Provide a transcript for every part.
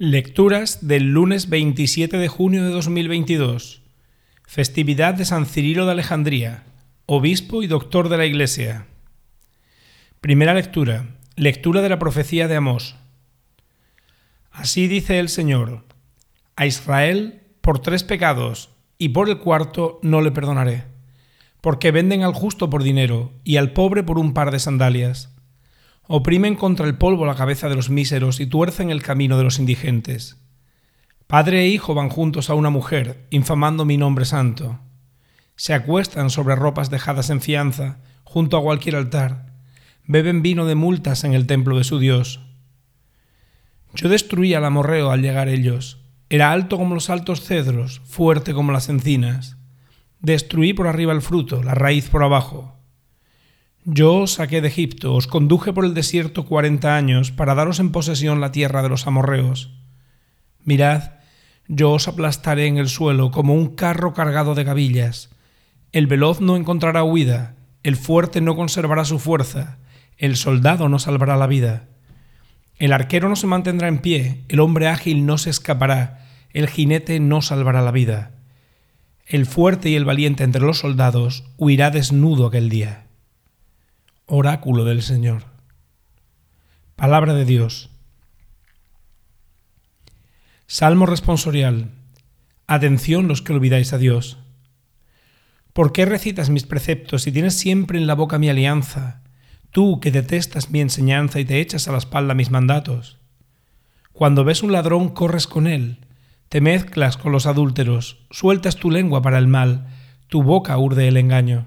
Lecturas del lunes 27 de junio de 2022. Festividad de San Cirilo de Alejandría, obispo y doctor de la Iglesia. Primera lectura. Lectura de la profecía de Amós. Así dice el Señor. A Israel por tres pecados y por el cuarto no le perdonaré, porque venden al justo por dinero y al pobre por un par de sandalias Oprimen contra el polvo la cabeza de los míseros y tuercen el camino de los indigentes. Padre e hijo van juntos a una mujer, infamando mi nombre santo. Se acuestan sobre ropas dejadas en fianza, junto a cualquier altar. Beben vino de multas en el templo de su Dios. Yo destruí al amorreo al llegar ellos. Era alto como los altos cedros, fuerte como las encinas. Destruí por arriba el fruto, la raíz por abajo. Yo os saqué de Egipto, os conduje por el desierto cuarenta años para daros en posesión la tierra de los amorreos. Mirad, yo os aplastaré en el suelo como un carro cargado de gavillas. El veloz no encontrará huida, el fuerte no conservará su fuerza, el soldado no salvará la vida. El arquero no se mantendrá en pie, el hombre ágil no se escapará, el jinete no salvará la vida. El fuerte y el valiente entre los soldados huirá desnudo aquel día. Oráculo del Señor. Palabra de Dios. Salmo responsorial. Atención los que olvidáis a Dios. ¿Por qué recitas mis preceptos y tienes siempre en la boca mi alianza, tú que detestas mi enseñanza y te echas a la espalda mis mandatos? Cuando ves un ladrón corres con él, te mezclas con los adúlteros, sueltas tu lengua para el mal, tu boca urde el engaño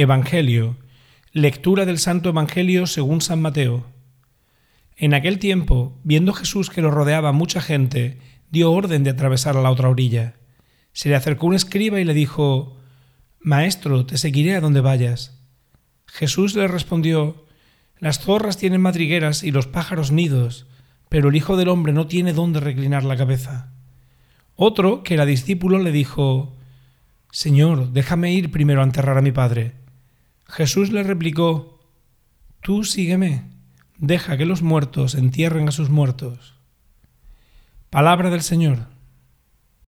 Evangelio. Lectura del Santo Evangelio según San Mateo. En aquel tiempo, viendo Jesús que lo rodeaba mucha gente, dio orden de atravesar a la otra orilla. Se le acercó un escriba y le dijo, Maestro, te seguiré a donde vayas. Jesús le respondió, Las zorras tienen madrigueras y los pájaros nidos, pero el Hijo del Hombre no tiene dónde reclinar la cabeza. Otro, que era discípulo, le dijo, Señor, déjame ir primero a enterrar a mi padre. Jesús le replicó, Tú sígueme, deja que los muertos entierren a sus muertos. Palabra del Señor.